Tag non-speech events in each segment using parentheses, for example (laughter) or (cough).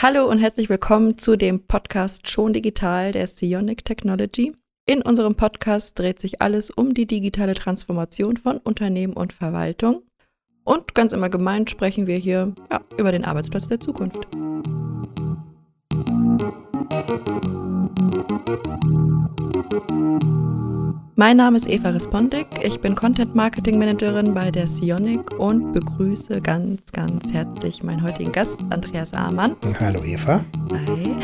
Hallo und herzlich willkommen zu dem Podcast Schon Digital der Sionic Technology. In unserem Podcast dreht sich alles um die digitale Transformation von Unternehmen und Verwaltung. Und ganz im Allgemeinen sprechen wir hier ja, über den Arbeitsplatz der Zukunft. Mein Name ist Eva Respondik, ich bin Content Marketing Managerin bei der Sionic und begrüße ganz, ganz herzlich meinen heutigen Gast, Andreas Amann. Hallo Eva. Hi.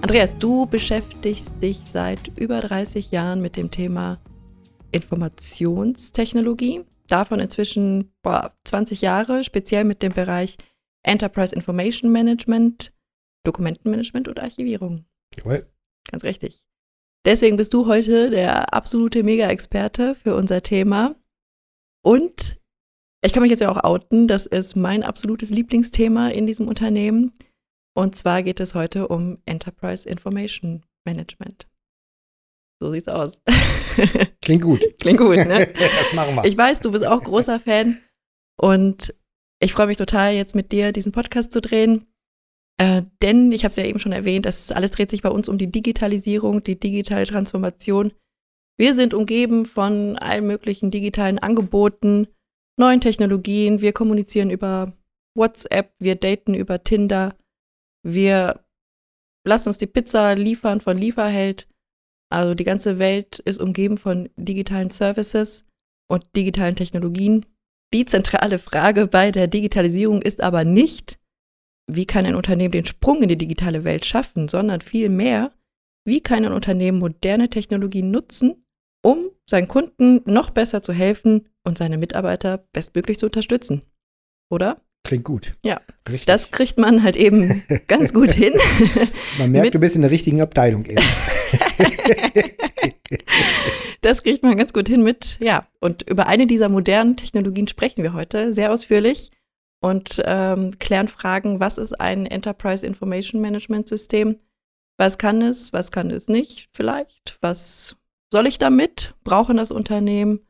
Andreas, du beschäftigst dich seit über 30 Jahren mit dem Thema Informationstechnologie davon inzwischen boah, 20 Jahre, speziell mit dem Bereich Enterprise Information Management, Dokumentenmanagement oder Archivierung. Jawohl. Ganz richtig. Deswegen bist du heute der absolute Mega-Experte für unser Thema. Und ich kann mich jetzt ja auch outen, das ist mein absolutes Lieblingsthema in diesem Unternehmen. Und zwar geht es heute um Enterprise Information Management. So sieht's aus. (laughs) (laughs) Klingt gut. Klingt gut, ne? (laughs) das machen wir. Ich weiß, du bist auch großer Fan und ich freue mich total, jetzt mit dir diesen Podcast zu drehen. Äh, denn, ich habe es ja eben schon erwähnt, das alles dreht sich bei uns um die Digitalisierung, die digitale Transformation. Wir sind umgeben von allen möglichen digitalen Angeboten, neuen Technologien. Wir kommunizieren über WhatsApp, wir daten über Tinder, wir lassen uns die Pizza liefern von Lieferheld. Also die ganze Welt ist umgeben von digitalen Services und digitalen Technologien. Die zentrale Frage bei der Digitalisierung ist aber nicht, wie kann ein Unternehmen den Sprung in die digitale Welt schaffen, sondern vielmehr, wie kann ein Unternehmen moderne Technologien nutzen, um seinen Kunden noch besser zu helfen und seine Mitarbeiter bestmöglich zu unterstützen. Oder? Klingt gut. Ja, Richtig. das kriegt man halt eben (laughs) ganz gut hin. Man merkt, du bist in der richtigen Abteilung eben. (laughs) (laughs) das kriegt man ganz gut hin mit, ja. Und über eine dieser modernen Technologien sprechen wir heute sehr ausführlich und ähm, klären Fragen, was ist ein Enterprise Information Management System? Was kann es, was kann es nicht vielleicht? Was soll ich damit? Brauchen das Unternehmen?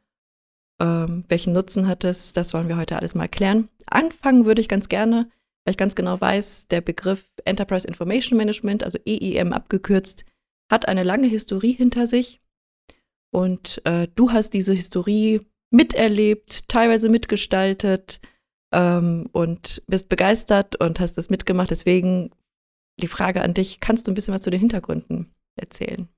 Ähm, welchen Nutzen hat es? Das wollen wir heute alles mal klären. Anfangen würde ich ganz gerne, weil ich ganz genau weiß, der Begriff Enterprise Information Management, also EIM abgekürzt, hat eine lange Historie hinter sich. Und äh, du hast diese Historie miterlebt, teilweise mitgestaltet ähm, und bist begeistert und hast das mitgemacht. Deswegen die Frage an dich, kannst du ein bisschen was zu den Hintergründen erzählen?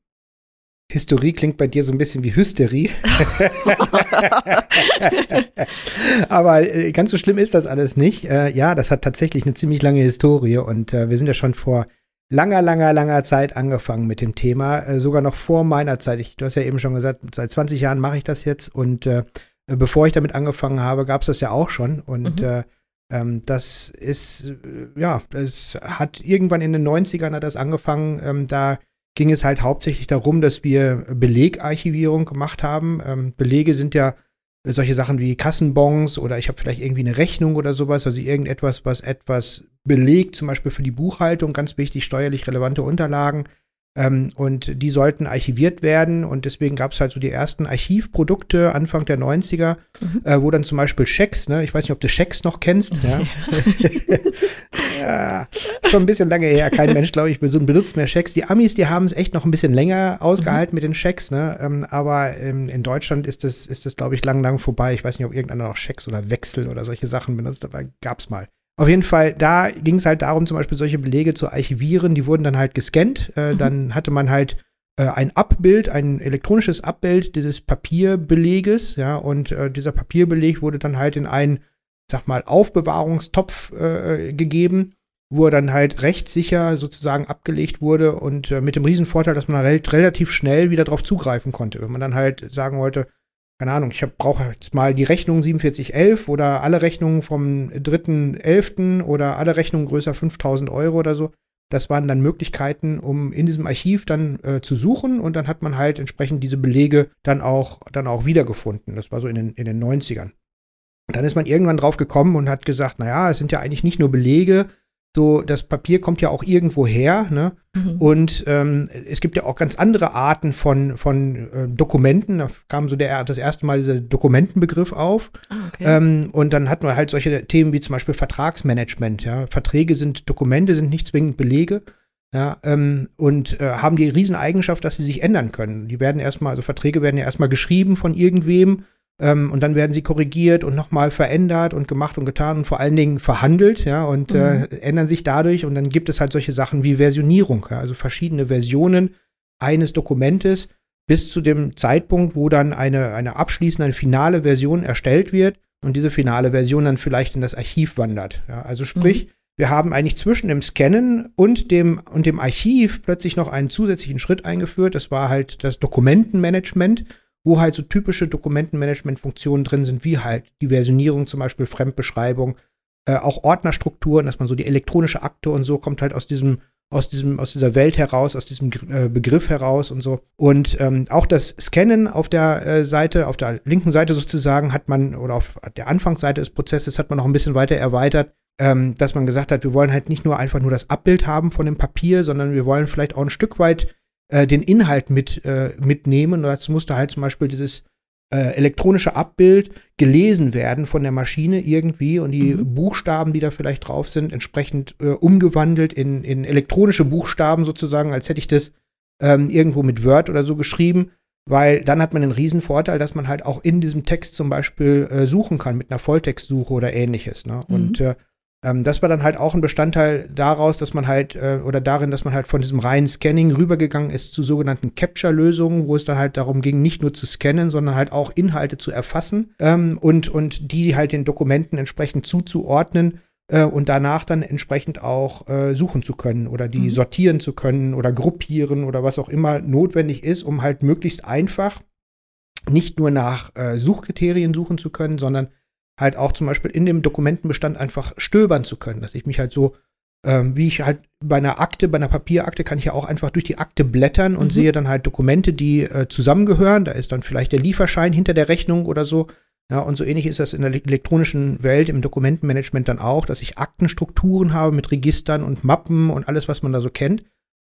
Historie klingt bei dir so ein bisschen wie Hysterie. (laughs) Aber äh, ganz so schlimm ist das alles nicht. Äh, ja, das hat tatsächlich eine ziemlich lange Historie und äh, wir sind ja schon vor langer, langer, langer Zeit angefangen mit dem Thema, äh, sogar noch vor meiner Zeit. Ich, du hast ja eben schon gesagt, seit 20 Jahren mache ich das jetzt und äh, bevor ich damit angefangen habe, gab es das ja auch schon und mhm. äh, ähm, das ist, äh, ja, es hat irgendwann in den 90ern hat das angefangen, ähm, da ging es halt hauptsächlich darum, dass wir Belegarchivierung gemacht haben. Ähm, Belege sind ja solche Sachen wie Kassenbons oder ich habe vielleicht irgendwie eine Rechnung oder sowas, also irgendetwas, was etwas belegt, zum Beispiel für die Buchhaltung, ganz wichtig, steuerlich relevante Unterlagen. Ähm, und die sollten archiviert werden und deswegen gab es halt so die ersten Archivprodukte Anfang der 90er, mhm. äh, wo dann zum Beispiel Schecks, ne? ich weiß nicht, ob du Schecks noch kennst. Ja. ja. (laughs) schon ein bisschen lange her, kein Mensch, glaube ich, benutzt mehr Schecks. Die Amis, die haben es echt noch ein bisschen länger ausgehalten mhm. mit den Schecks, ne? Ähm, aber ähm, in Deutschland ist das, ist das, glaube ich, lang, lang vorbei. Ich weiß nicht, ob irgendeiner noch Schecks oder Wechsel oder solche Sachen benutzt, aber gab es mal. Auf jeden Fall, da ging es halt darum, zum Beispiel solche Belege zu archivieren. Die wurden dann halt gescannt. Äh, mhm. Dann hatte man halt äh, ein Abbild, ein elektronisches Abbild dieses Papierbeleges. Ja, und äh, dieser Papierbeleg wurde dann halt in einen, sag mal, Aufbewahrungstopf äh, gegeben, wo er dann halt rechtssicher sozusagen abgelegt wurde und äh, mit dem Riesenvorteil, dass man halt relativ schnell wieder darauf zugreifen konnte. Wenn man dann halt sagen wollte, keine Ahnung, ich brauche jetzt mal die Rechnung 4711 oder alle Rechnungen vom 3.11. oder alle Rechnungen größer 5000 Euro oder so. Das waren dann Möglichkeiten, um in diesem Archiv dann äh, zu suchen und dann hat man halt entsprechend diese Belege dann auch, dann auch wiedergefunden. Das war so in den, in den 90ern. dann ist man irgendwann drauf gekommen und hat gesagt, naja, es sind ja eigentlich nicht nur Belege, So, das Papier kommt ja auch irgendwo her, ne? Mhm. Und ähm, es gibt ja auch ganz andere Arten von, von äh, Dokumenten. Da kam so der, das erste Mal dieser Dokumentenbegriff auf. Ah, okay. ähm, und dann hatten wir halt solche Themen wie zum Beispiel Vertragsmanagement. Ja? Verträge sind Dokumente, sind nicht zwingend Belege. Ja, ähm, und äh, haben die Rieseneigenschaft, dass sie sich ändern können. Die werden erstmal, also Verträge werden ja erstmal geschrieben von irgendwem und dann werden sie korrigiert und nochmal verändert und gemacht und getan und vor allen Dingen verhandelt, ja, und äh, mhm. äh, ändern sich dadurch. Und dann gibt es halt solche Sachen wie Versionierung, ja, also verschiedene Versionen eines Dokumentes bis zu dem Zeitpunkt, wo dann eine, eine abschließende, eine finale Version erstellt wird und diese finale Version dann vielleicht in das Archiv wandert. Ja, also sprich, mhm. wir haben eigentlich zwischen dem Scannen und dem, und dem Archiv plötzlich noch einen zusätzlichen Schritt eingeführt. Das war halt das Dokumentenmanagement wo halt so typische Dokumentenmanagement-Funktionen drin sind, wie halt die Versionierung, zum Beispiel Fremdbeschreibung, äh, auch Ordnerstrukturen, dass man so die elektronische Akte und so kommt halt aus diesem aus diesem aus dieser Welt heraus, aus diesem äh, Begriff heraus und so. Und ähm, auch das Scannen auf der äh, Seite, auf der linken Seite sozusagen, hat man oder auf der Anfangsseite des Prozesses hat man noch ein bisschen weiter erweitert, ähm, dass man gesagt hat, wir wollen halt nicht nur einfach nur das Abbild haben von dem Papier, sondern wir wollen vielleicht auch ein Stück weit äh, den Inhalt mit, äh, mitnehmen. Und dazu musste halt zum Beispiel dieses äh, elektronische Abbild gelesen werden von der Maschine irgendwie und die mhm. Buchstaben, die da vielleicht drauf sind, entsprechend äh, umgewandelt in, in elektronische Buchstaben sozusagen, als hätte ich das ähm, irgendwo mit Word oder so geschrieben. Weil dann hat man den riesen Vorteil, dass man halt auch in diesem Text zum Beispiel äh, suchen kann mit einer Volltextsuche oder ähnliches. Ne? Mhm. Und äh, ähm, das war dann halt auch ein Bestandteil daraus, dass man halt, äh, oder darin, dass man halt von diesem reinen Scanning rübergegangen ist zu sogenannten Capture-Lösungen, wo es dann halt darum ging, nicht nur zu scannen, sondern halt auch Inhalte zu erfassen ähm, und, und die halt den Dokumenten entsprechend zuzuordnen äh, und danach dann entsprechend auch äh, suchen zu können oder die mhm. sortieren zu können oder gruppieren oder was auch immer notwendig ist, um halt möglichst einfach nicht nur nach äh, Suchkriterien suchen zu können, sondern halt auch zum Beispiel in dem Dokumentenbestand einfach stöbern zu können, dass ich mich halt so, ähm, wie ich halt bei einer Akte, bei einer Papierakte kann ich ja auch einfach durch die Akte blättern und mhm. sehe dann halt Dokumente, die äh, zusammengehören. Da ist dann vielleicht der Lieferschein hinter der Rechnung oder so. Ja, und so ähnlich ist das in der elektronischen Welt, im Dokumentenmanagement dann auch, dass ich Aktenstrukturen habe mit Registern und Mappen und alles, was man da so kennt.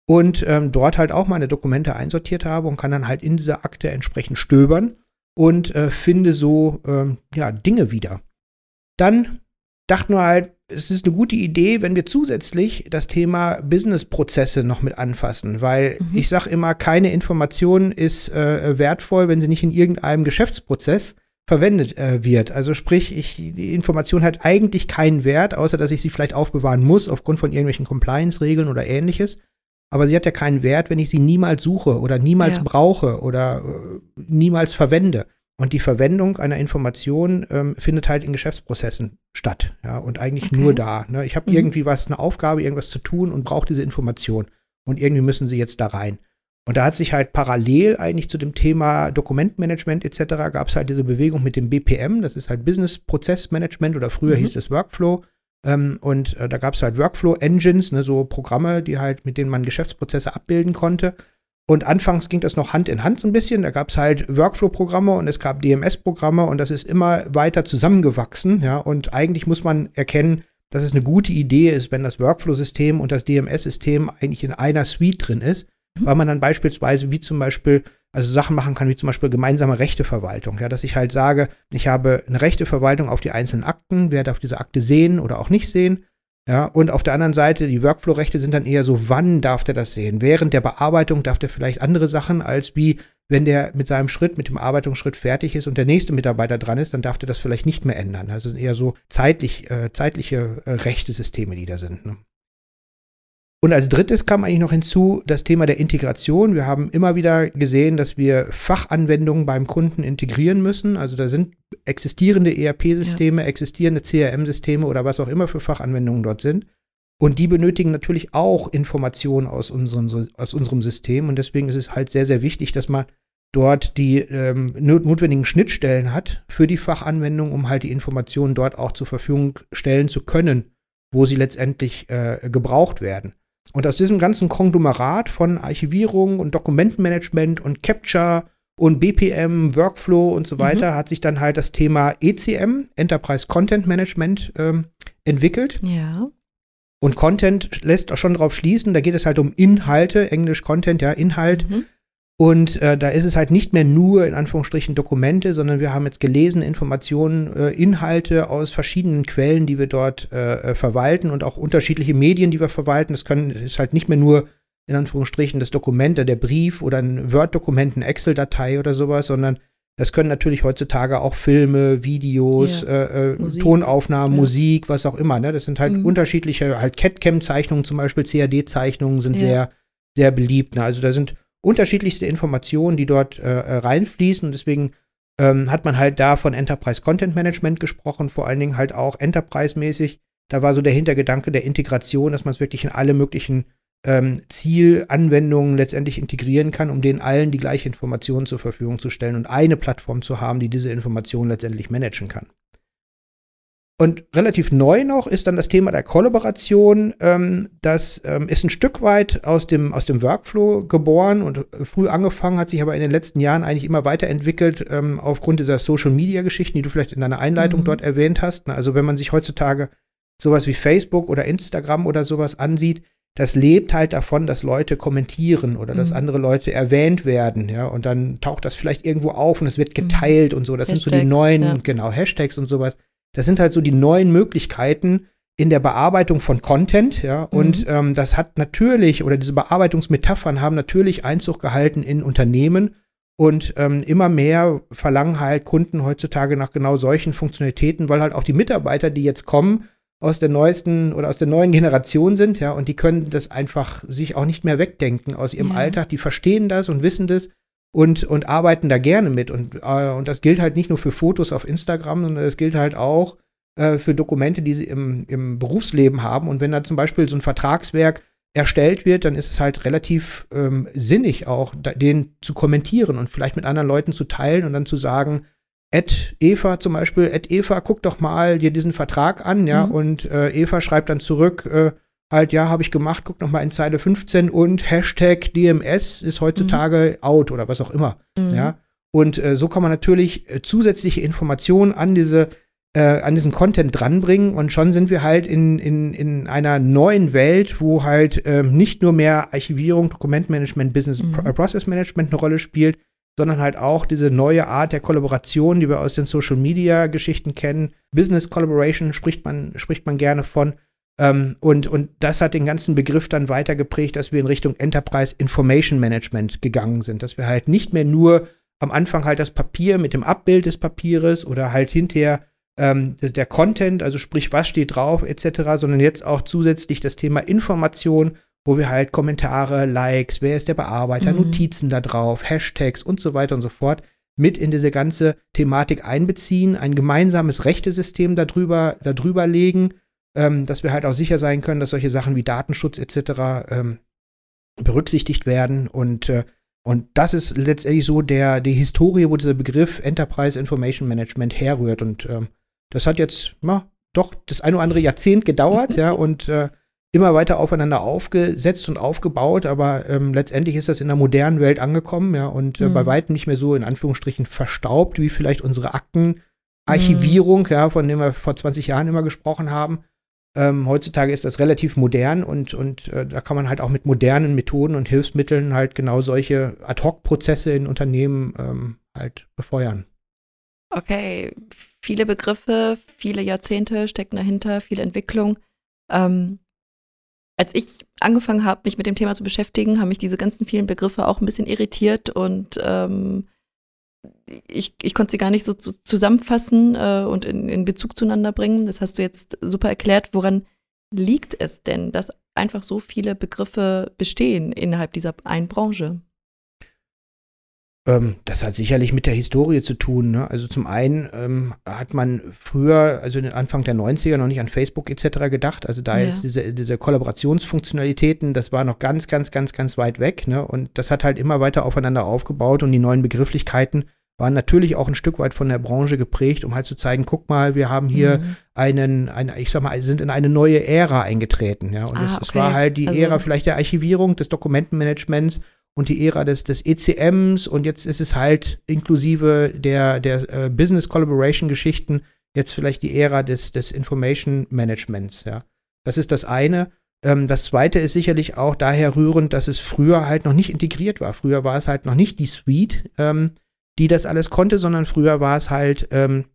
Und ähm, dort halt auch meine Dokumente einsortiert habe und kann dann halt in dieser Akte entsprechend stöbern und äh, finde so ähm, ja, Dinge wieder. Dann dachten wir halt, es ist eine gute Idee, wenn wir zusätzlich das Thema Business-Prozesse noch mit anfassen, weil mhm. ich sage immer, keine Information ist äh, wertvoll, wenn sie nicht in irgendeinem Geschäftsprozess verwendet äh, wird. Also sprich, ich, die Information hat eigentlich keinen Wert, außer dass ich sie vielleicht aufbewahren muss aufgrund von irgendwelchen Compliance-Regeln oder ähnliches aber sie hat ja keinen Wert, wenn ich sie niemals suche oder niemals ja. brauche oder äh, niemals verwende. Und die Verwendung einer Information ähm, findet halt in Geschäftsprozessen statt, ja, und eigentlich okay. nur da. Ne? Ich habe mhm. irgendwie was, eine Aufgabe, irgendwas zu tun und brauche diese Information. Und irgendwie müssen sie jetzt da rein. Und da hat sich halt parallel eigentlich zu dem Thema Dokumentmanagement etc. gab es halt diese Bewegung mit dem BPM, das ist halt Business Prozessmanagement oder früher mhm. hieß es Workflow. Ähm, und äh, da gab es halt Workflow-Engines, ne, so Programme, die halt, mit denen man Geschäftsprozesse abbilden konnte. Und anfangs ging das noch Hand in Hand so ein bisschen. Da gab es halt Workflow-Programme und es gab DMS-Programme und das ist immer weiter zusammengewachsen. Ja, und eigentlich muss man erkennen, dass es eine gute Idee ist, wenn das Workflow-System und das DMS-System eigentlich in einer Suite drin ist. Weil man dann beispielsweise, wie zum Beispiel also Sachen machen kann, wie zum Beispiel gemeinsame Rechteverwaltung. Ja, dass ich halt sage, ich habe eine Rechteverwaltung auf die einzelnen Akten, werde auf diese Akte sehen oder auch nicht sehen. Ja, und auf der anderen Seite, die Workflow-Rechte sind dann eher so, wann darf der das sehen? Während der Bearbeitung darf der vielleicht andere Sachen, als wie, wenn der mit seinem Schritt, mit dem Arbeitungsschritt fertig ist und der nächste Mitarbeiter dran ist, dann darf der das vielleicht nicht mehr ändern. Also eher so zeitlich, äh, zeitliche äh, Rechte-Systeme, die da sind. Ne? Und als drittes kam eigentlich noch hinzu das Thema der Integration. Wir haben immer wieder gesehen, dass wir Fachanwendungen beim Kunden integrieren müssen. Also da sind existierende ERP-Systeme, ja. existierende CRM-Systeme oder was auch immer für Fachanwendungen dort sind. Und die benötigen natürlich auch Informationen aus unserem, aus unserem System. Und deswegen ist es halt sehr, sehr wichtig, dass man dort die ähm, notwendigen Schnittstellen hat für die Fachanwendung, um halt die Informationen dort auch zur Verfügung stellen zu können, wo sie letztendlich äh, gebraucht werden. Und aus diesem ganzen Konglomerat von Archivierung und Dokumentenmanagement und Capture und BPM, Workflow und so weiter mhm. hat sich dann halt das Thema ECM, Enterprise Content Management, ähm, entwickelt. Ja. Und Content lässt auch schon darauf schließen, da geht es halt um Inhalte, Englisch Content, ja, Inhalt. Mhm. Und äh, da ist es halt nicht mehr nur in Anführungsstrichen Dokumente, sondern wir haben jetzt gelesen Informationen, äh, Inhalte aus verschiedenen Quellen, die wir dort äh, äh, verwalten und auch unterschiedliche Medien, die wir verwalten. Das können, ist halt nicht mehr nur in Anführungsstrichen das Dokument, der Brief oder ein Word-Dokument, eine Excel-Datei oder sowas, sondern das können natürlich heutzutage auch Filme, Videos, ja. äh, äh, Tonaufnahmen, ja. Musik, was auch immer. Ne? Das sind halt mhm. unterschiedliche, halt CAD-Cam-Zeichnungen zum Beispiel, CAD-Zeichnungen sind ja. sehr, sehr beliebt. Ne? Also da sind unterschiedlichste Informationen, die dort äh, äh, reinfließen. Und deswegen ähm, hat man halt da von Enterprise Content Management gesprochen, vor allen Dingen halt auch Enterprise-mäßig. Da war so der Hintergedanke der Integration, dass man es wirklich in alle möglichen ähm, Zielanwendungen letztendlich integrieren kann, um denen allen die gleiche Information zur Verfügung zu stellen und eine Plattform zu haben, die diese Informationen letztendlich managen kann. Und relativ neu noch ist dann das Thema der Kollaboration. Ähm, das ähm, ist ein Stück weit aus dem, aus dem Workflow geboren und äh, früh angefangen, hat sich aber in den letzten Jahren eigentlich immer weiterentwickelt ähm, aufgrund dieser Social-Media-Geschichten, die du vielleicht in deiner Einleitung mhm. dort erwähnt hast. Also wenn man sich heutzutage sowas wie Facebook oder Instagram oder sowas ansieht, das lebt halt davon, dass Leute kommentieren oder mhm. dass andere Leute erwähnt werden, ja, und dann taucht das vielleicht irgendwo auf und es wird mhm. geteilt mhm. und so. Das Hashtags, sind so die neuen, ja. genau, Hashtags und sowas. Das sind halt so die neuen Möglichkeiten in der Bearbeitung von Content, ja, mhm. und ähm, das hat natürlich, oder diese Bearbeitungsmetaphern haben natürlich Einzug gehalten in Unternehmen und ähm, immer mehr verlangen halt Kunden heutzutage nach genau solchen Funktionalitäten, weil halt auch die Mitarbeiter, die jetzt kommen, aus der neuesten oder aus der neuen Generation sind, ja, und die können das einfach sich auch nicht mehr wegdenken aus ihrem ja. Alltag. Die verstehen das und wissen das und, und arbeiten da gerne mit. Und, äh, und das gilt halt nicht nur für Fotos auf Instagram, sondern das gilt halt auch äh, für Dokumente, die sie im, im Berufsleben haben. Und wenn da zum Beispiel so ein Vertragswerk erstellt wird, dann ist es halt relativ ähm, sinnig auch, da, den zu kommentieren und vielleicht mit anderen Leuten zu teilen und dann zu sagen, Ed Eva zum Beispiel, Ed Eva, guck doch mal dir diesen Vertrag an, ja, mhm. und äh, Eva schreibt dann zurück, äh, halt, ja, habe ich gemacht, guck noch mal in Zeile 15 und Hashtag DMS ist heutzutage mhm. out oder was auch immer, mhm. ja. Und äh, so kann man natürlich äh, zusätzliche Informationen an diese äh, an diesen Content dranbringen und schon sind wir halt in, in, in einer neuen Welt, wo halt ähm, nicht nur mehr Archivierung, Dokumentmanagement, Business mhm. Process Management eine Rolle spielt, sondern halt auch diese neue Art der Kollaboration, die wir aus den Social Media Geschichten kennen. Business Collaboration spricht man, spricht man gerne von. Ähm, und, und das hat den ganzen Begriff dann weiter geprägt, dass wir in Richtung Enterprise Information Management gegangen sind. Dass wir halt nicht mehr nur am Anfang halt das Papier mit dem Abbild des Papieres oder halt hinterher ähm, der Content, also sprich, was steht drauf, etc., sondern jetzt auch zusätzlich das Thema Information wo wir halt Kommentare, Likes, wer ist der Bearbeiter, mhm. Notizen da drauf, Hashtags und so weiter und so fort mit in diese ganze Thematik einbeziehen, ein gemeinsames Rechtesystem darüber, darüber legen, ähm, dass wir halt auch sicher sein können, dass solche Sachen wie Datenschutz etc. Ähm, berücksichtigt werden und äh, und das ist letztendlich so der die Historie, wo dieser Begriff Enterprise Information Management herrührt und ähm, das hat jetzt na, doch das ein oder andere Jahrzehnt gedauert, (laughs) ja und äh, immer weiter aufeinander aufgesetzt und aufgebaut, aber ähm, letztendlich ist das in der modernen Welt angekommen, ja, und äh, mhm. bei weitem nicht mehr so in Anführungsstrichen verstaubt, wie vielleicht unsere Aktenarchivierung, mhm. ja, von dem wir vor 20 Jahren immer gesprochen haben. Ähm, heutzutage ist das relativ modern und, und äh, da kann man halt auch mit modernen Methoden und Hilfsmitteln halt genau solche Ad-Hoc-Prozesse in Unternehmen ähm, halt befeuern. Okay, viele Begriffe, viele Jahrzehnte stecken dahinter, viel Entwicklung. Ähm, als ich angefangen habe, mich mit dem Thema zu beschäftigen, haben mich diese ganzen vielen Begriffe auch ein bisschen irritiert und ähm, ich, ich konnte sie gar nicht so zu, zusammenfassen äh, und in, in Bezug zueinander bringen. Das hast du jetzt super erklärt. Woran liegt es denn, dass einfach so viele Begriffe bestehen innerhalb dieser einen Branche? Ähm, das hat sicherlich mit der Historie zu tun. Ne? Also zum einen ähm, hat man früher, also in den Anfang der 90er, noch nicht an Facebook etc. gedacht. Also da ja. ist diese, diese Kollaborationsfunktionalitäten, das war noch ganz, ganz, ganz, ganz weit weg. Ne? Und das hat halt immer weiter aufeinander aufgebaut und die neuen Begrifflichkeiten waren natürlich auch ein Stück weit von der Branche geprägt, um halt zu zeigen, guck mal, wir haben hier mhm. einen, eine, ich sag mal, sind in eine neue Ära eingetreten. Ja? Und ah, es, okay. es war halt die also, Ära vielleicht der Archivierung, des Dokumentenmanagements und die Ära des, des ECMs und jetzt ist es halt inklusive der, der äh, Business Collaboration Geschichten jetzt vielleicht die Ära des, des Information Managements, ja. Das ist das eine. Ähm, das zweite ist sicherlich auch daher rührend, dass es früher halt noch nicht integriert war. Früher war es halt noch nicht die Suite, ähm, die das alles konnte, sondern früher war es halt ähm,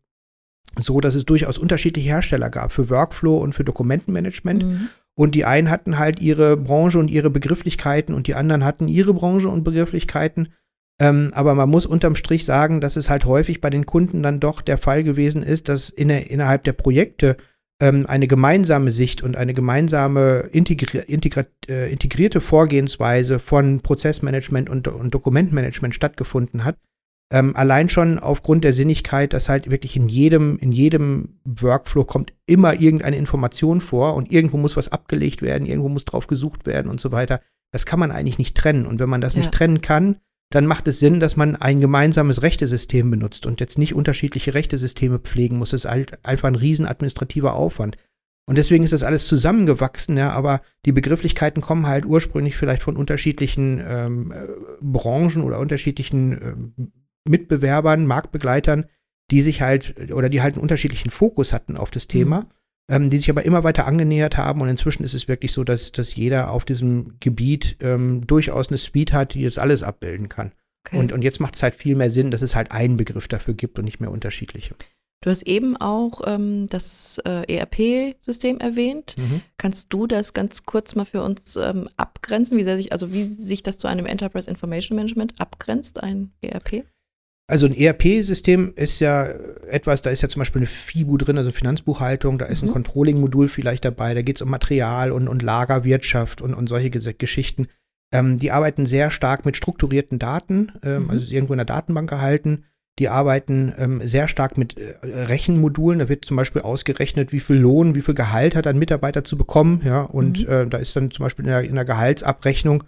so, dass es durchaus unterschiedliche Hersteller gab für Workflow und für Dokumentenmanagement. Mhm. Und die einen hatten halt ihre Branche und ihre Begrifflichkeiten und die anderen hatten ihre Branche und Begrifflichkeiten. Ähm, aber man muss unterm Strich sagen, dass es halt häufig bei den Kunden dann doch der Fall gewesen ist, dass in innerhalb der Projekte ähm, eine gemeinsame Sicht und eine gemeinsame integri integri äh, integrierte Vorgehensweise von Prozessmanagement und, und Dokumentmanagement stattgefunden hat. Ähm, allein schon aufgrund der Sinnigkeit, dass halt wirklich in jedem, in jedem Workflow kommt immer irgendeine Information vor und irgendwo muss was abgelegt werden, irgendwo muss drauf gesucht werden und so weiter. Das kann man eigentlich nicht trennen. Und wenn man das ja. nicht trennen kann, dann macht es Sinn, dass man ein gemeinsames Rechtesystem benutzt und jetzt nicht unterschiedliche Rechtesysteme pflegen muss. Das ist halt einfach ein riesen administrativer Aufwand. Und deswegen ist das alles zusammengewachsen, ja, aber die Begrifflichkeiten kommen halt ursprünglich vielleicht von unterschiedlichen ähm, äh, Branchen oder unterschiedlichen ähm, Mitbewerbern, Marktbegleitern, die sich halt oder die halt einen unterschiedlichen Fokus hatten auf das Thema. Mhm ähm, die sich aber immer weiter angenähert haben. Und inzwischen ist es wirklich so, dass, dass jeder auf diesem Gebiet ähm, durchaus eine Suite hat, die das alles abbilden kann. Okay. Und, und jetzt macht es halt viel mehr Sinn, dass es halt einen Begriff dafür gibt und nicht mehr unterschiedliche. Du hast eben auch ähm, das äh, ERP-System erwähnt. Mhm. Kannst du das ganz kurz mal für uns ähm, abgrenzen? Wie sich, also wie sich das zu einem Enterprise Information Management abgrenzt, ein ERP? Also ein ERP-System ist ja etwas, da ist ja zum Beispiel eine FIBU drin, also Finanzbuchhaltung, da ist mhm. ein Controlling-Modul vielleicht dabei, da geht es um Material und, und Lagerwirtschaft und, und solche Geschichten. Ähm, die arbeiten sehr stark mit strukturierten Daten, ähm, mhm. also irgendwo in der Datenbank gehalten. Die arbeiten ähm, sehr stark mit äh, Rechenmodulen. Da wird zum Beispiel ausgerechnet, wie viel Lohn, wie viel Gehalt hat ein Mitarbeiter zu bekommen. Ja, und mhm. äh, da ist dann zum Beispiel in der, in der Gehaltsabrechnung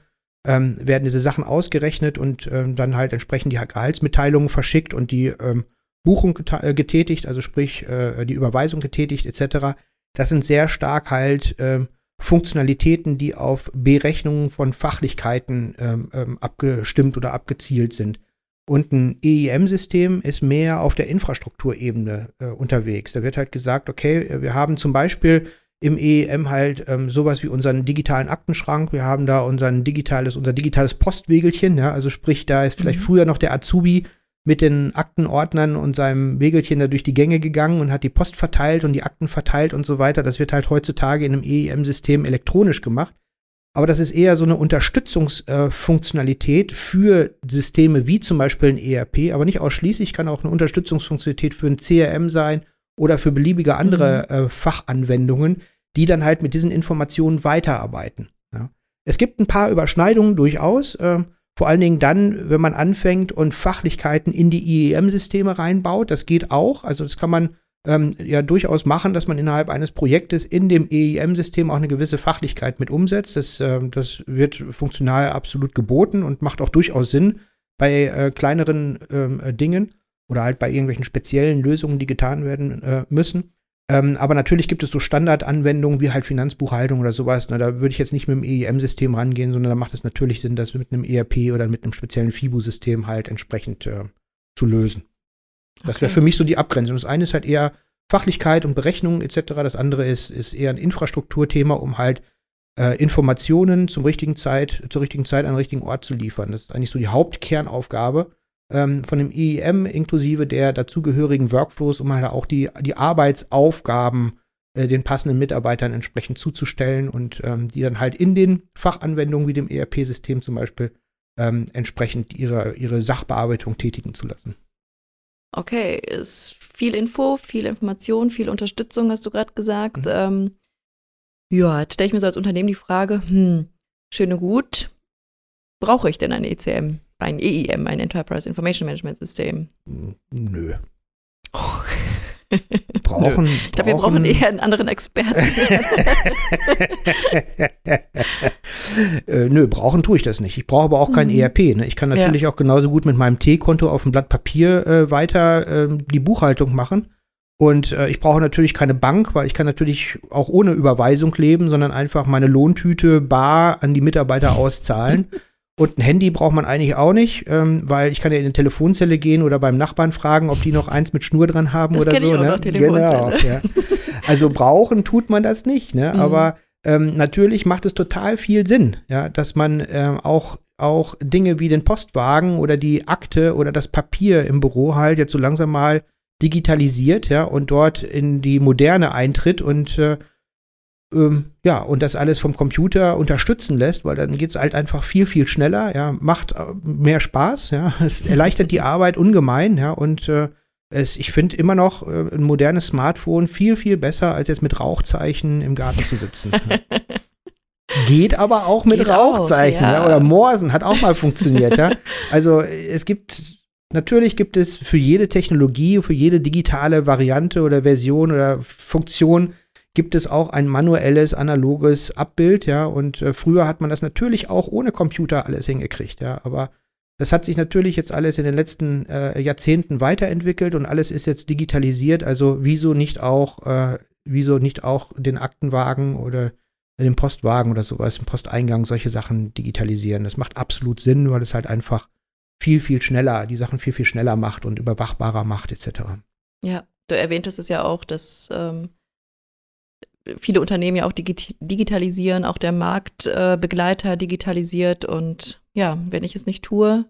ähm, werden diese Sachen ausgerechnet und ähm, dann halt entsprechend die Gehaltsmitteilungen verschickt und die ähm, Buchung äh, getätigt, also sprich äh, die Überweisung getätigt etc. Das sind sehr stark halt ähm, Funktionalitäten, die auf Berechnungen von Fachlichkeiten ähm, ähm, abgestimmt oder abgezielt sind. Und ein EIM-System ist mehr auf der Infrastrukturebene äh, unterwegs. Da wird halt gesagt, okay, wir haben zum Beispiel im EEM halt ähm, sowas wie unseren digitalen Aktenschrank. Wir haben da unseren digitales, unser digitales Postwegelchen, ja, also sprich, da ist vielleicht mhm. früher noch der Azubi mit den Aktenordnern und seinem Wegelchen da durch die Gänge gegangen und hat die Post verteilt und die Akten verteilt und so weiter. Das wird halt heutzutage in einem EEM-System elektronisch gemacht. Aber das ist eher so eine Unterstützungsfunktionalität äh, für Systeme wie zum Beispiel ein ERP, aber nicht ausschließlich, kann auch eine Unterstützungsfunktionalität für ein CRM sein oder für beliebige andere mhm. äh, Fachanwendungen, die dann halt mit diesen Informationen weiterarbeiten. Ja. Es gibt ein paar Überschneidungen durchaus, äh, vor allen Dingen dann, wenn man anfängt und Fachlichkeiten in die IEM-Systeme reinbaut. Das geht auch. Also das kann man ähm, ja durchaus machen, dass man innerhalb eines Projektes in dem EIM-System auch eine gewisse Fachlichkeit mit umsetzt. Das, äh, das wird funktional absolut geboten und macht auch durchaus Sinn bei äh, kleineren äh, Dingen oder halt bei irgendwelchen speziellen Lösungen, die getan werden äh, müssen. Ähm, aber natürlich gibt es so Standardanwendungen wie halt Finanzbuchhaltung oder sowas. Na, da würde ich jetzt nicht mit dem EIM-System rangehen, sondern da macht es natürlich Sinn, das mit einem ERP oder mit einem speziellen FIBU-System halt entsprechend äh, zu lösen. Das okay. wäre für mich so die Abgrenzung. Das eine ist halt eher Fachlichkeit und Berechnungen etc. Das andere ist, ist eher ein Infrastrukturthema, um halt äh, Informationen zum richtigen Zeit, zur richtigen Zeit an den richtigen Ort zu liefern. Das ist eigentlich so die Hauptkernaufgabe ähm, von dem IEM inklusive der dazugehörigen Workflows, um halt auch die, die Arbeitsaufgaben äh, den passenden Mitarbeitern entsprechend zuzustellen und ähm, die dann halt in den Fachanwendungen wie dem ERP-System zum Beispiel ähm, entsprechend ihre, ihre Sachbearbeitung tätigen zu lassen. Okay, ist viel Info, viel Information, viel Unterstützung, hast du gerade gesagt. Mhm. Ähm, ja, jetzt stelle ich mir so als Unternehmen die Frage, hm, schön und gut, brauche ich denn ein ECM? Ein EIM, ein Enterprise Information Management System? Nö. (laughs) Brauchen, Nö. Ich glaube, wir brauchen eher einen anderen Experten. (laughs) äh, nö, brauchen tue ich das nicht. Ich brauche aber auch kein mhm. ERP. Ne? Ich kann natürlich ja. auch genauso gut mit meinem T-Konto auf dem Blatt Papier äh, weiter äh, die Buchhaltung machen. Und äh, ich brauche natürlich keine Bank, weil ich kann natürlich auch ohne Überweisung leben, sondern einfach meine Lohntüte bar an die Mitarbeiter auszahlen. (laughs) Und ein Handy braucht man eigentlich auch nicht, ähm, weil ich kann ja in eine Telefonzelle gehen oder beim Nachbarn fragen, ob die noch eins mit Schnur dran haben das oder so. Ich auch ne? noch, genau. Ja. Also brauchen tut man das nicht, ne? Mhm. Aber ähm, natürlich macht es total viel Sinn, ja, dass man ähm, auch auch Dinge wie den Postwagen oder die Akte oder das Papier im Büro halt jetzt so langsam mal digitalisiert, ja, und dort in die Moderne eintritt und äh, ähm, ja, und das alles vom Computer unterstützen lässt, weil dann geht es halt einfach viel, viel schneller, ja, macht äh, mehr Spaß, ja, (laughs) es erleichtert die Arbeit ungemein, ja, und äh, es, ich finde immer noch äh, ein modernes Smartphone viel, viel besser, als jetzt mit Rauchzeichen im Garten zu sitzen. ja. (laughs) Geht aber auch mit Geht Rauchzeichen, auch, ja. ja. Oder Morsen hat auch mal funktioniert, ja. Also es gibt Natürlich gibt es für jede Technologie, für jede digitale Variante oder Version oder Funktion gibt es auch ein manuelles, analoges Abbild, ja. Und äh, früher hat man das natürlich auch ohne Computer alles hingekriegt, ja. Aber das hat sich natürlich jetzt alles in den letzten äh, Jahrzehnten weiterentwickelt und alles ist jetzt digitalisiert. Also wieso nicht auch, äh, wieso nicht auch den Aktenwagen oder den Postwagen oder sowas, den Posteingang, solche Sachen digitalisieren? Das macht absolut Sinn, weil es halt einfach viel, viel schneller, die Sachen viel, viel schneller macht und überwachbarer macht, etc. Ja, du erwähntest es ja auch, dass ähm, viele Unternehmen ja auch digit digitalisieren, auch der Marktbegleiter äh, digitalisiert und ja, wenn ich es nicht tue,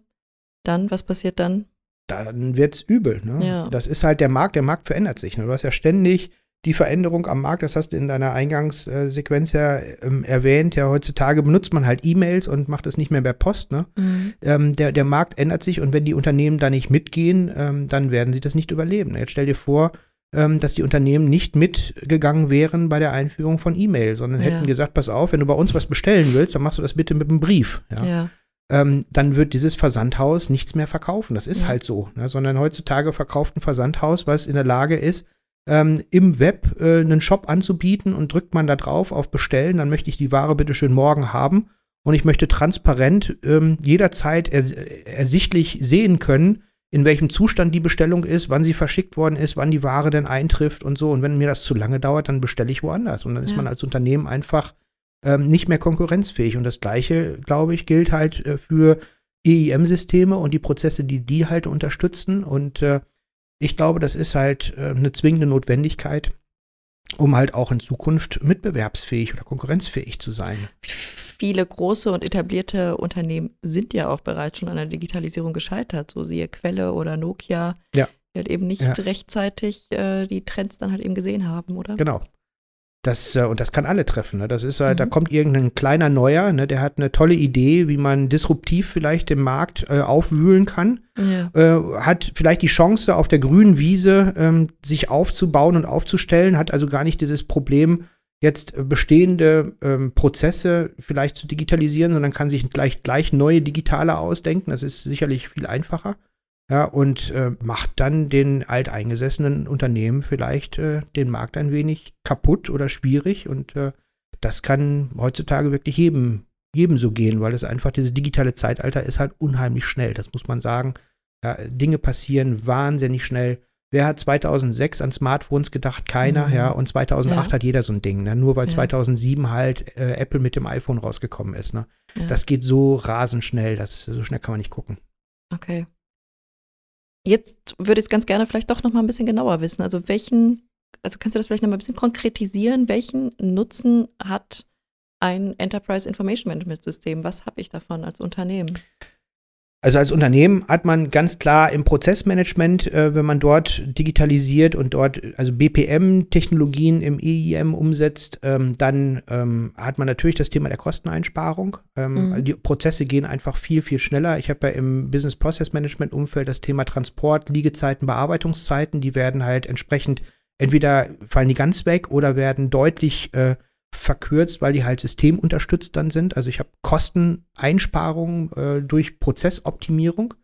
dann, was passiert dann? Dann wird es übel. Ne? Ja. Das ist halt der Markt, der Markt verändert sich. Ne? Du hast ja ständig die Veränderung am Markt, das hast du in deiner Eingangssequenz ja ähm, erwähnt. Ja, heutzutage benutzt man halt E-Mails und macht es nicht mehr per Post. Ne? Mhm. Ähm, der, der Markt ändert sich und wenn die Unternehmen da nicht mitgehen, ähm, dann werden sie das nicht überleben. Jetzt stell dir vor, dass die Unternehmen nicht mitgegangen wären bei der Einführung von E-Mail, sondern ja. hätten gesagt, pass auf, wenn du bei uns was bestellen willst, dann machst du das bitte mit einem Brief. Ja. ja. Ähm, dann wird dieses Versandhaus nichts mehr verkaufen. Das ist ja. halt so. Ne? Sondern heutzutage verkauft ein Versandhaus, was in der Lage ist, ähm, im Web äh, einen Shop anzubieten und drückt man da drauf auf Bestellen, dann möchte ich die Ware bitte schön morgen haben und ich möchte transparent ähm, jederzeit ers ersichtlich sehen können, in welchem Zustand die Bestellung ist, wann sie verschickt worden ist, wann die Ware denn eintrifft und so. Und wenn mir das zu lange dauert, dann bestelle ich woanders. Und dann ist ja. man als Unternehmen einfach ähm, nicht mehr konkurrenzfähig. Und das Gleiche, glaube ich, gilt halt äh, für EIM-Systeme und die Prozesse, die die halt unterstützen. Und äh, ich glaube, das ist halt äh, eine zwingende Notwendigkeit, um halt auch in Zukunft mitbewerbsfähig oder konkurrenzfähig zu sein. Viele große und etablierte Unternehmen sind ja auch bereits schon an der Digitalisierung gescheitert, so siehe Quelle oder Nokia, ja. die halt eben nicht ja. rechtzeitig äh, die Trends dann halt eben gesehen haben, oder? Genau. Das, äh, und das kann alle treffen. Ne? Das ist halt, mhm. da kommt irgendein kleiner Neuer, ne? der hat eine tolle Idee, wie man disruptiv vielleicht den Markt äh, aufwühlen kann. Ja. Äh, hat vielleicht die Chance, auf der grünen Wiese ähm, sich aufzubauen und aufzustellen, hat also gar nicht dieses Problem, jetzt bestehende ähm, Prozesse vielleicht zu digitalisieren, sondern kann sich gleich, gleich neue digitale ausdenken. Das ist sicherlich viel einfacher ja, und äh, macht dann den alteingesessenen Unternehmen vielleicht äh, den Markt ein wenig kaputt oder schwierig. Und äh, das kann heutzutage wirklich jedem, jedem so gehen, weil es einfach dieses digitale Zeitalter ist halt unheimlich schnell. Das muss man sagen. Ja, Dinge passieren wahnsinnig schnell. Wer hat 2006 an Smartphones gedacht? Keiner, mhm. ja. Und 2008 ja. hat jeder so ein Ding, ne? Nur weil ja. 2007 halt äh, Apple mit dem iPhone rausgekommen ist, ne? Ja. Das geht so rasend schnell, das, so schnell kann man nicht gucken. Okay. Jetzt würde ich es ganz gerne vielleicht doch noch mal ein bisschen genauer wissen. Also welchen, also kannst du das vielleicht noch mal ein bisschen konkretisieren? Welchen Nutzen hat ein Enterprise Information Management System? Was habe ich davon als Unternehmen? Also als Unternehmen hat man ganz klar im Prozessmanagement, äh, wenn man dort digitalisiert und dort also BPM-Technologien im EIM umsetzt, ähm, dann ähm, hat man natürlich das Thema der Kosteneinsparung. Ähm, mhm. Die Prozesse gehen einfach viel, viel schneller. Ich habe ja im Business Process Management Umfeld das Thema Transport, Liegezeiten, Bearbeitungszeiten. Die werden halt entsprechend entweder fallen die ganz weg oder werden deutlich äh, verkürzt, weil die halt systemunterstützt dann sind. Also ich habe Kosteneinsparungen äh, durch Prozessoptimierung.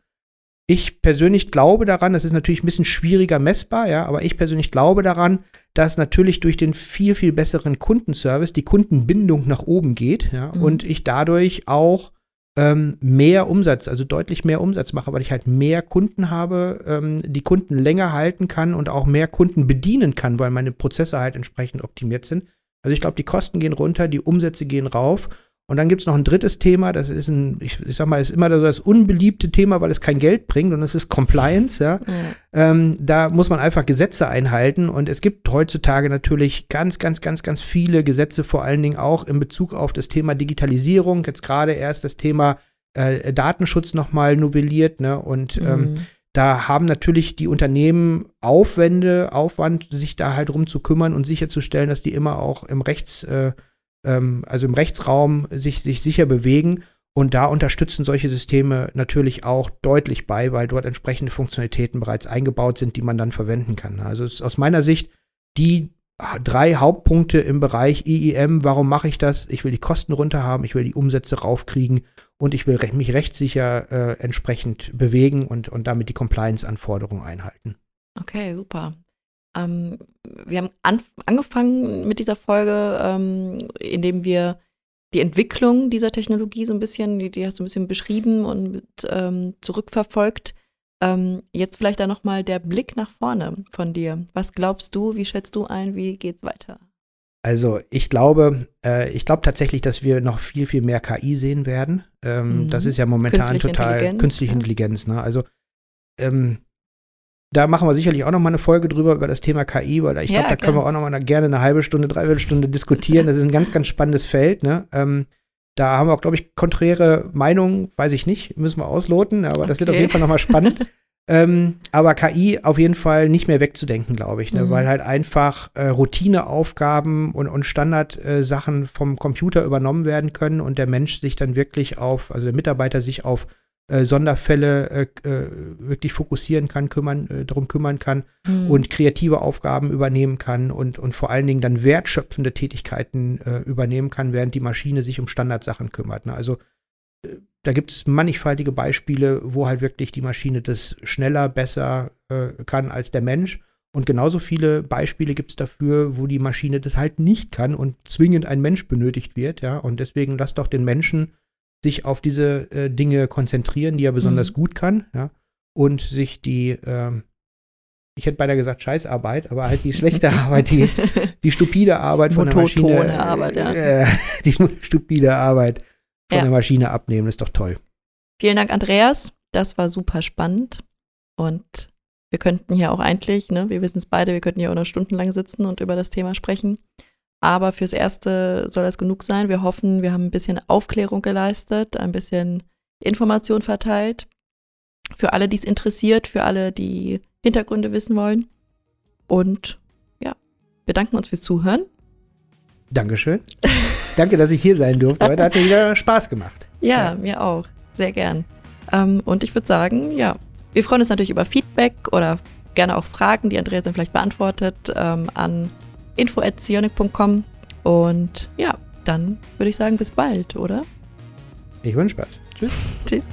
Ich persönlich glaube daran, das ist natürlich ein bisschen schwieriger messbar, ja, aber ich persönlich glaube daran, dass natürlich durch den viel, viel besseren Kundenservice die Kundenbindung nach oben geht, ja, mhm. und ich dadurch auch ähm, mehr Umsatz, also deutlich mehr Umsatz mache, weil ich halt mehr Kunden habe, ähm, die Kunden länger halten kann und auch mehr Kunden bedienen kann, weil meine Prozesse halt entsprechend optimiert sind. Also ich glaube, die Kosten gehen runter, die Umsätze gehen rauf Und dann gibt es noch ein drittes Thema, das ist ein, ich, ich sag mal, ist immer das unbeliebte Thema, weil es kein Geld bringt und das ist Compliance, ja. Mhm. Ähm, da muss man einfach Gesetze einhalten und es gibt heutzutage natürlich ganz, ganz, ganz, ganz viele Gesetze, vor allen Dingen auch in Bezug auf das Thema Digitalisierung. Jetzt gerade erst das Thema äh, Datenschutz nochmal novelliert, ne? Und ähm, mhm. Da haben natürlich die Unternehmen Aufwände, Aufwand, sich da halt drum zu kümmern und sicherzustellen, dass die immer auch im Rechts äh, ähm, also im Rechtsraum sich, sich sicher bewegen. Und da unterstützen solche Systeme natürlich auch deutlich bei, weil dort entsprechende Funktionalitäten bereits eingebaut sind, die man dann verwenden kann. Also aus meiner Sicht die drei Hauptpunkte im Bereich IEM. Warum mache ich das? Ich will die Kosten runter haben, ich will die Umsätze raufkriegen und ich will mich rechtssicher äh, entsprechend bewegen und, und damit die Compliance-Anforderungen einhalten. Okay, super. Ähm, wir haben an, angefangen mit dieser Folge, ähm, indem wir die Entwicklung dieser Technologie so ein bisschen, die, die hast du ein bisschen beschrieben und ähm, zurückverfolgt. Ähm, jetzt vielleicht da nochmal der Blick nach vorne von dir. Was glaubst du, wie schätzt du ein, wie geht's weiter? Also ich glaube, äh, ich glaube tatsächlich, dass wir noch viel, viel mehr KI sehen werden. Ähm, mhm. Das ist ja momentan künstliche total Intelligenz, künstliche ja. Intelligenz. Ne? Also ähm, da machen wir sicherlich auch noch mal eine Folge drüber über das Thema KI, weil ich ja, glaube, da können wir auch noch mal eine, gerne eine halbe Stunde, dreiviertel Stunde diskutieren. (laughs) Das ist ein ganz, ganz spannendes Feld. Ne? Ähm, da haben wir auch, glaube ich, konträre Meinungen, weiß ich nicht, müssen wir ausloten, aber okay. das wird auf jeden Fall noch mal spannend. (laughs) ähm, aber KI auf jeden Fall nicht mehr wegzudenken, glaube ich, ne? Mhm. weil halt einfach äh, Routineaufgaben und, und Standardsachen äh, vom Computer übernommen werden können und der Mensch sich dann wirklich auf, also der Mitarbeiter sich auf Sonderfälle äh, äh, wirklich fokussieren kann, kümmern, äh, darum kümmern kann mhm. und kreative Aufgaben übernehmen kann und, und vor allen Dingen dann wertschöpfende Tätigkeiten äh, übernehmen kann, während die Maschine sich um Standardsachen kümmert. Ne? Also äh, da gibt es mannigfaltige Beispiele, wo halt wirklich die Maschine das schneller, besser kann als der Mensch. Und genauso viele Beispiele gibt es dafür, wo die Maschine das halt nicht kann und zwingend ein Mensch benötigt wird, ja. Und deswegen lass doch den Menschen sich auf diese äh, Dinge konzentrieren, die er besonders mhm. gut kann, ja, und sich die, ähm, ich hätte beinahe gesagt Scheißarbeit, aber halt die schlechte (laughs) Arbeit, die, die stupide Arbeit von der Maschine, Arbeit, ja. äh, (laughs) die stupide Arbeit von ja. der Maschine abnehmen, ist doch toll. Vielen Dank, Andreas. Das war super spannend und wir könnten hier auch eigentlich, ne, wir wissen es beide, wir könnten hier auch noch stundenlang sitzen und über das Thema sprechen. Aber fürs Erste soll das genug sein. Wir hoffen, wir haben ein bisschen Aufklärung geleistet, ein bisschen Information verteilt. Für alle, die es interessiert, für alle, die Hintergründe wissen wollen. Und ja, bedanken uns fürs Zuhören. Dankeschön. Danke, dass ich hier sein durfte. Heute hat mir wieder Spaß gemacht. Ja, ja. mir auch. Sehr gern. Ähm, und ich würde sagen, ja, wir freuen uns natürlich über Feedback oder gerne auch Fragen, die Andreas dann vielleicht beantwortet, ähm, an info.zionic.com. Und ja, dann würde ich sagen, bis bald, oder? Ich wünsche Spaß. Tschüss. (laughs) Tschüss.